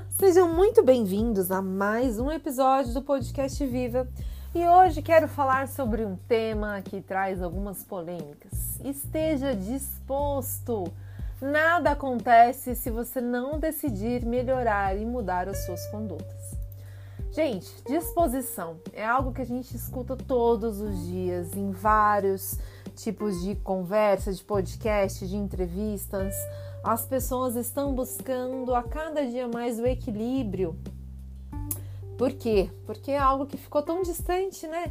Olá, sejam muito bem-vindos a mais um episódio do podcast Viva. E hoje quero falar sobre um tema que traz algumas polêmicas. Esteja disposto. Nada acontece se você não decidir melhorar e mudar as suas condutas. Gente, disposição é algo que a gente escuta todos os dias em vários tipos de conversa, de podcast, de entrevistas. As pessoas estão buscando a cada dia mais o equilíbrio. Por quê? Porque é algo que ficou tão distante, né?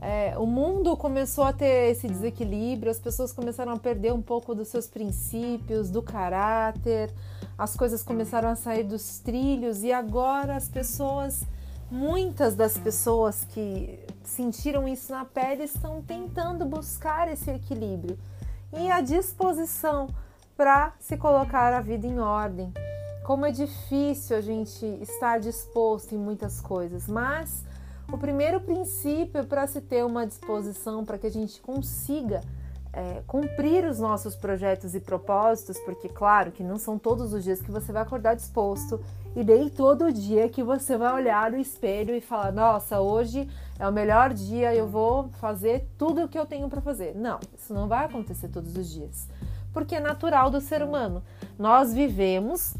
É, o mundo começou a ter esse desequilíbrio, as pessoas começaram a perder um pouco dos seus princípios, do caráter, as coisas começaram a sair dos trilhos e agora as pessoas, muitas das pessoas que sentiram isso na pele estão tentando buscar esse equilíbrio e a disposição para se colocar a vida em ordem. Como é difícil a gente estar disposto em muitas coisas, mas o primeiro princípio para se ter uma disposição para que a gente consiga é, cumprir os nossos projetos e propósitos, porque, claro, que não são todos os dias que você vai acordar disposto e nem todo dia que você vai olhar no espelho e falar: Nossa, hoje é o melhor dia, eu vou fazer tudo o que eu tenho para fazer. Não, isso não vai acontecer todos os dias porque é natural do ser humano. Nós vivemos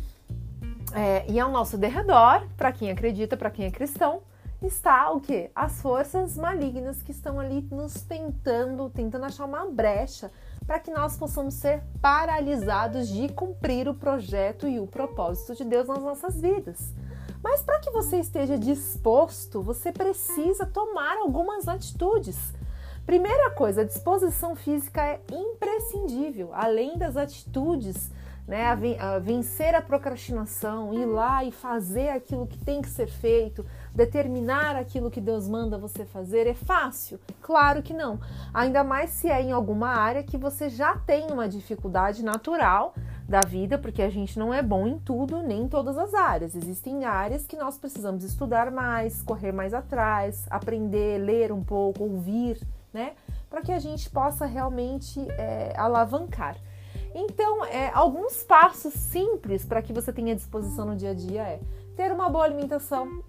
é, e ao nosso derredor, para quem acredita, para quem é cristão, está o que? As forças malignas que estão ali nos tentando, tentando achar uma brecha para que nós possamos ser paralisados de cumprir o projeto e o propósito de Deus nas nossas vidas. Mas para que você esteja disposto, você precisa tomar algumas atitudes. Primeira coisa, a disposição física é imprescindível, além das atitudes, né, a vencer a procrastinação, ir lá e fazer aquilo que tem que ser feito, determinar aquilo que Deus manda você fazer, é fácil? Claro que não. Ainda mais se é em alguma área que você já tem uma dificuldade natural da vida, porque a gente não é bom em tudo, nem em todas as áreas. Existem áreas que nós precisamos estudar mais, correr mais atrás, aprender, ler um pouco, ouvir né? Para que a gente possa realmente é, alavancar. Então, é, alguns passos simples para que você tenha disposição no dia a dia é ter uma boa alimentação.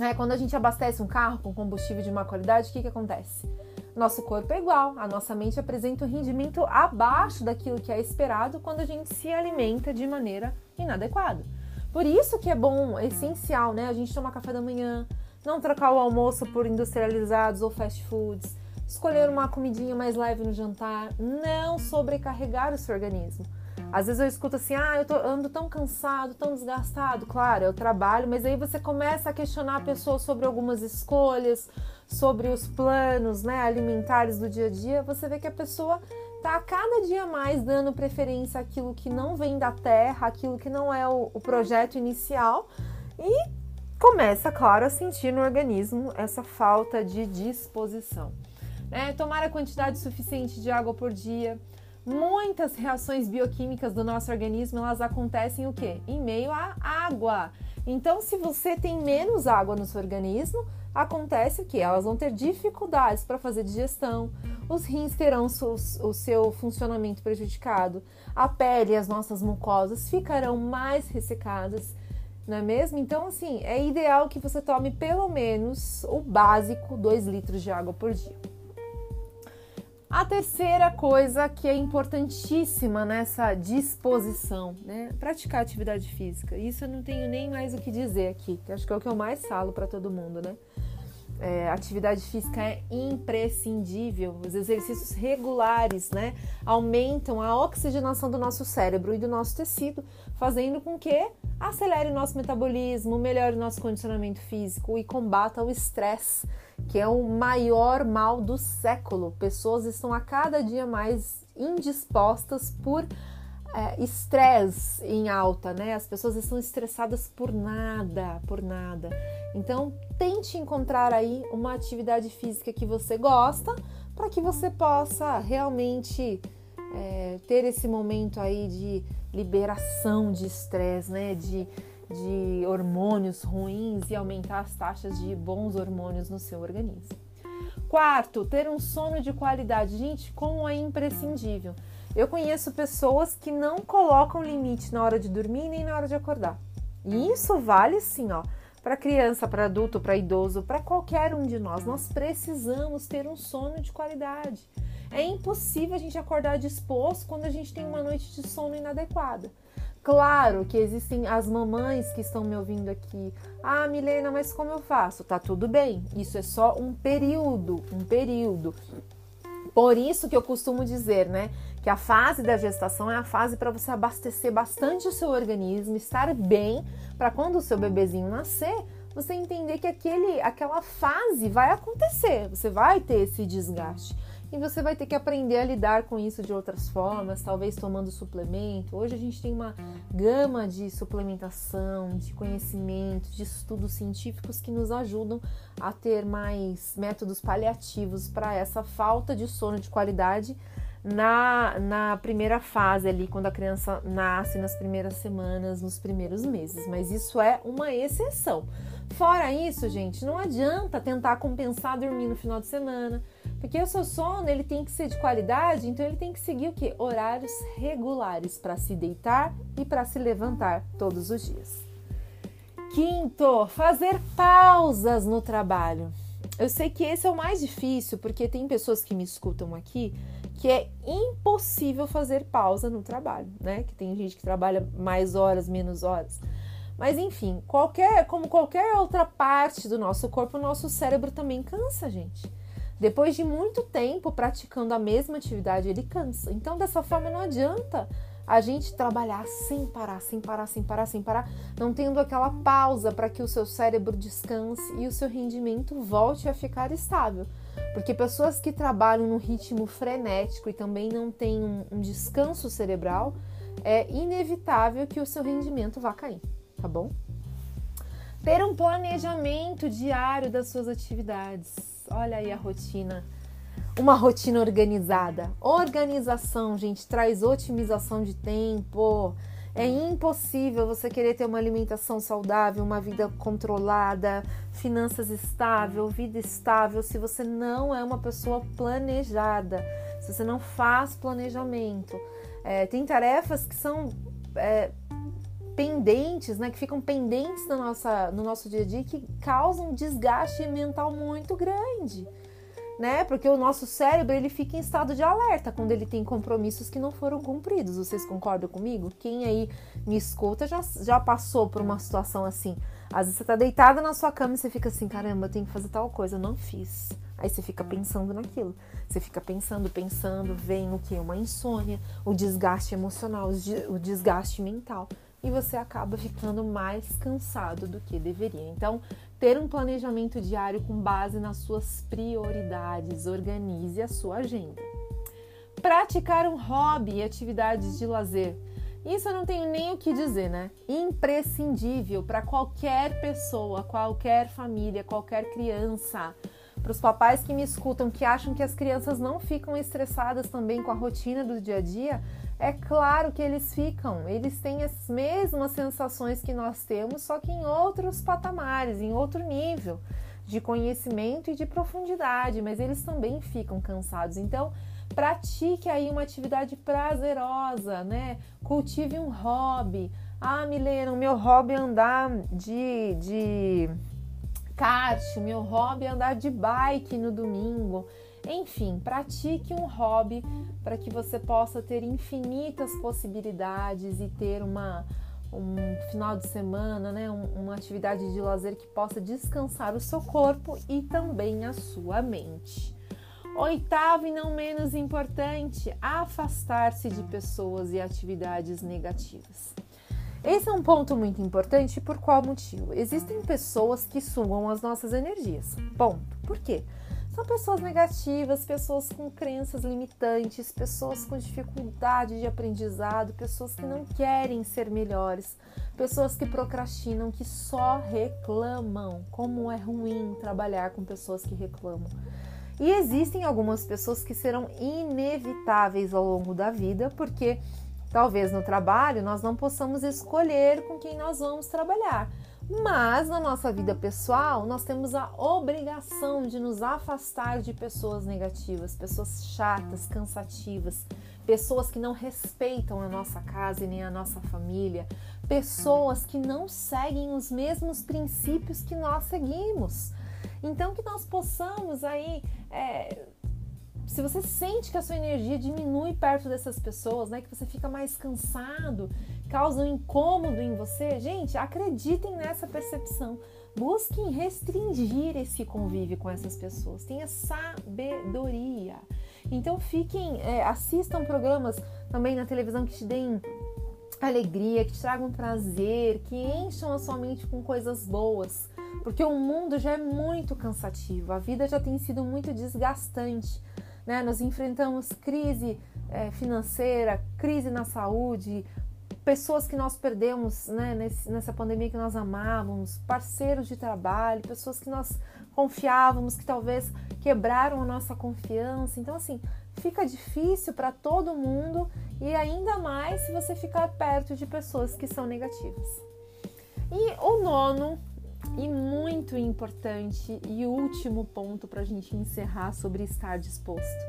É, quando a gente abastece um carro com combustível de má qualidade, o que, que acontece? Nosso corpo é igual, a nossa mente apresenta um rendimento abaixo daquilo que é esperado quando a gente se alimenta de maneira inadequada. Por isso que é bom, é essencial, né? A gente tomar café da manhã, não trocar o almoço por industrializados ou fast foods, escolher uma comidinha mais leve no jantar, não sobrecarregar o seu organismo. Às vezes eu escuto assim, ah, eu tô, ando tão cansado, tão desgastado. Claro, o trabalho, mas aí você começa a questionar a pessoa sobre algumas escolhas, sobre os planos né, alimentares do dia a dia. Você vê que a pessoa tá cada dia mais dando preferência àquilo que não vem da terra, aquilo que não é o, o projeto inicial. E começa, claro, a sentir no organismo essa falta de disposição né? tomar a quantidade suficiente de água por dia. Muitas reações bioquímicas do nosso organismo elas acontecem o quê? Em meio à água. Então, se você tem menos água no seu organismo, acontece que? Elas vão ter dificuldades para fazer digestão, os rins terão o seu funcionamento prejudicado, a pele e as nossas mucosas ficarão mais ressecadas, não é mesmo? Então, assim, é ideal que você tome pelo menos o básico, 2 litros de água por dia. A terceira coisa que é importantíssima nessa disposição, né? Praticar atividade física. Isso eu não tenho nem mais o que dizer aqui, que acho que é o que eu mais falo para todo mundo, né? É, atividade física é imprescindível. Os exercícios regulares, né, aumentam a oxigenação do nosso cérebro e do nosso tecido, fazendo com que acelere o nosso metabolismo, melhore o nosso condicionamento físico e combata o estresse que é o maior mal do século. Pessoas estão a cada dia mais indispostas por é, estresse em alta, né? As pessoas estão estressadas por nada, por nada. Então, tente encontrar aí uma atividade física que você gosta para que você possa realmente é, ter esse momento aí de liberação de estresse, né? De de hormônios ruins e aumentar as taxas de bons hormônios no seu organismo. Quarto, ter um sono de qualidade. Gente, como é imprescindível. Eu conheço pessoas que não colocam limite na hora de dormir nem na hora de acordar. E isso vale sim, ó, para criança, para adulto, para idoso, para qualquer um de nós. Nós precisamos ter um sono de qualidade. É impossível a gente acordar disposto quando a gente tem uma noite de sono inadequada. Claro que existem as mamães que estão me ouvindo aqui. Ah, Milena, mas como eu faço? Tá tudo bem. Isso é só um período, um período. Por isso que eu costumo dizer, né, que a fase da gestação é a fase para você abastecer bastante o seu organismo, estar bem, para quando o seu bebezinho nascer, você entender que aquele, aquela fase vai acontecer, você vai ter esse desgaste e você vai ter que aprender a lidar com isso de outras formas, talvez tomando suplemento. Hoje a gente tem uma gama de suplementação, de conhecimento, de estudos científicos que nos ajudam a ter mais métodos paliativos para essa falta de sono de qualidade na, na primeira fase ali, quando a criança nasce, nas primeiras semanas, nos primeiros meses. Mas isso é uma exceção. Fora isso, gente, não adianta tentar compensar dormir no final de semana porque o seu sono ele tem que ser de qualidade, então ele tem que seguir o que? Horários regulares para se deitar e para se levantar todos os dias. Quinto, fazer pausas no trabalho. Eu sei que esse é o mais difícil, porque tem pessoas que me escutam aqui que é impossível fazer pausa no trabalho, né? Que tem gente que trabalha mais horas, menos horas. Mas enfim, qualquer, como qualquer outra parte do nosso corpo, o nosso cérebro também cansa, gente. Depois de muito tempo praticando a mesma atividade, ele cansa. Então, dessa forma, não adianta a gente trabalhar sem parar, sem parar, sem parar, sem parar, não tendo aquela pausa para que o seu cérebro descanse e o seu rendimento volte a ficar estável. Porque pessoas que trabalham no ritmo frenético e também não têm um, um descanso cerebral, é inevitável que o seu rendimento vá cair, tá bom? Ter um planejamento diário das suas atividades. Olha aí a rotina. Uma rotina organizada. Organização, gente, traz otimização de tempo. É impossível você querer ter uma alimentação saudável, uma vida controlada, finanças estável, vida estável, se você não é uma pessoa planejada, se você não faz planejamento. É, tem tarefas que são é, pendentes, né, que ficam pendentes na nossa, no nosso dia a dia, que causam um desgaste mental muito grande, né? Porque o nosso cérebro ele fica em estado de alerta quando ele tem compromissos que não foram cumpridos. Vocês concordam comigo? Quem aí me escuta já, já passou por uma situação assim. Às vezes você tá deitada na sua cama e você fica assim, caramba, eu tenho que fazer tal coisa, eu não fiz. Aí você fica pensando naquilo. Você fica pensando, pensando, vem o que? Uma insônia, o desgaste emocional, o desgaste mental e você acaba ficando mais cansado do que deveria. Então, ter um planejamento diário com base nas suas prioridades, organize a sua agenda. Praticar um hobby e atividades de lazer. Isso eu não tenho nem o que dizer, né? Imprescindível para qualquer pessoa, qualquer família, qualquer criança. Para os papais que me escutam que acham que as crianças não ficam estressadas também com a rotina do dia a dia, é claro que eles ficam, eles têm as mesmas sensações que nós temos, só que em outros patamares, em outro nível de conhecimento e de profundidade, mas eles também ficam cansados. Então, pratique aí uma atividade prazerosa, né? Cultive um hobby. Ah, Milena, o meu hobby é andar de, de kart, meu hobby é andar de bike no domingo. Enfim, pratique um hobby para que você possa ter infinitas possibilidades e ter uma, um final de semana, né, uma atividade de lazer que possa descansar o seu corpo e também a sua mente. Oitavo e não menos importante, afastar-se de pessoas e atividades negativas. Esse é um ponto muito importante por qual motivo? Existem pessoas que sugam as nossas energias. Ponto. Por quê? São pessoas negativas, pessoas com crenças limitantes, pessoas com dificuldade de aprendizado, pessoas que não querem ser melhores, pessoas que procrastinam, que só reclamam. Como é ruim trabalhar com pessoas que reclamam. E existem algumas pessoas que serão inevitáveis ao longo da vida, porque talvez no trabalho nós não possamos escolher com quem nós vamos trabalhar. Mas na nossa vida pessoal, nós temos a obrigação de nos afastar de pessoas negativas, pessoas chatas, cansativas, pessoas que não respeitam a nossa casa e nem a nossa família, pessoas que não seguem os mesmos princípios que nós seguimos. Então que nós possamos aí é, se você sente que a sua energia diminui perto dessas pessoas, né, que você fica mais cansado, causa um incômodo em você, gente, acreditem nessa percepção. Busquem restringir esse convívio com essas pessoas. Tenha sabedoria. Então fiquem, é, assistam programas também na televisão que te deem alegria, que te tragam prazer, que encham a sua mente com coisas boas. Porque o mundo já é muito cansativo, a vida já tem sido muito desgastante. Né? Nós enfrentamos crise é, financeira, crise na saúde, pessoas que nós perdemos né, nessa pandemia que nós amávamos, parceiros de trabalho, pessoas que nós confiávamos, que talvez quebraram a nossa confiança. Então, assim, fica difícil para todo mundo e ainda mais se você ficar perto de pessoas que são negativas. E o nono e muito importante e último ponto para a gente encerrar sobre estar disposto: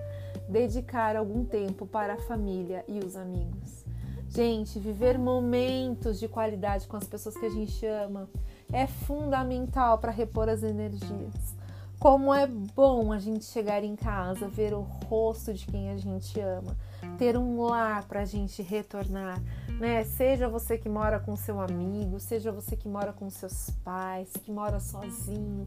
dedicar algum tempo para a família e os amigos. Gente, viver momentos de qualidade com as pessoas que a gente ama é fundamental para repor as energias. Como é bom a gente chegar em casa, ver o rosto de quem a gente ama, ter um lar para a gente retornar, né? Seja você que mora com seu amigo, seja você que mora com seus pais, que mora sozinho,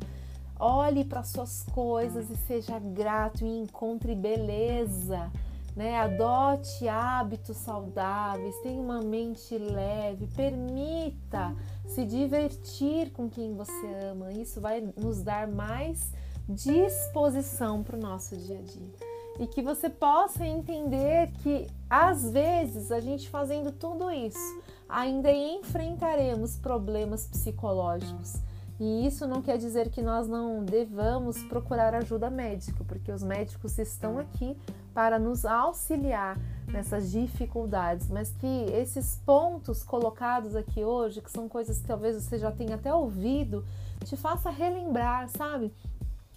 olhe para suas coisas e seja grato e encontre beleza né? Adote hábitos saudáveis, tenha uma mente leve, permita se divertir com quem você ama. Isso vai nos dar mais disposição para o nosso dia a dia. E que você possa entender que às vezes a gente fazendo tudo isso, ainda enfrentaremos problemas psicológicos e isso não quer dizer que nós não devamos procurar ajuda médica, porque os médicos estão aqui para nos auxiliar nessas dificuldades, mas que esses pontos colocados aqui hoje, que são coisas que talvez você já tenha até ouvido, te faça relembrar, sabe?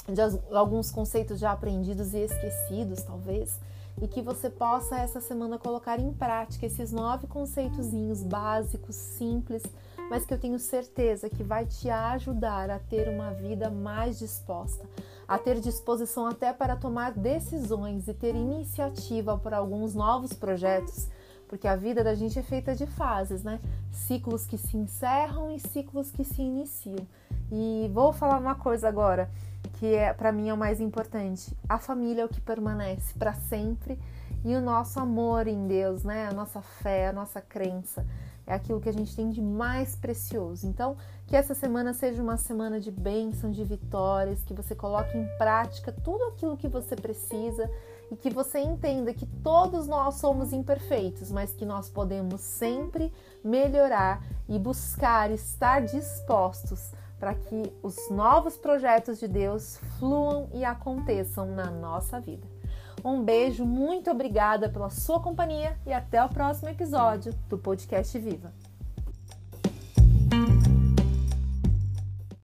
De alguns conceitos já aprendidos e esquecidos, talvez, e que você possa essa semana colocar em prática esses nove conceitozinhos básicos, simples mas que eu tenho certeza que vai te ajudar a ter uma vida mais disposta, a ter disposição até para tomar decisões e ter iniciativa para alguns novos projetos, porque a vida da gente é feita de fases, né? Ciclos que se encerram e ciclos que se iniciam. E vou falar uma coisa agora que é para mim é o mais importante. A família é o que permanece para sempre e o nosso amor em Deus, né? A nossa fé, a nossa crença é aquilo que a gente tem de mais precioso. Então, que essa semana seja uma semana de bênção, de vitórias, que você coloque em prática tudo aquilo que você precisa e que você entenda que todos nós somos imperfeitos, mas que nós podemos sempre melhorar e buscar estar dispostos para que os novos projetos de Deus fluam e aconteçam na nossa vida. Um beijo, muito obrigada pela sua companhia e até o próximo episódio do Podcast Viva.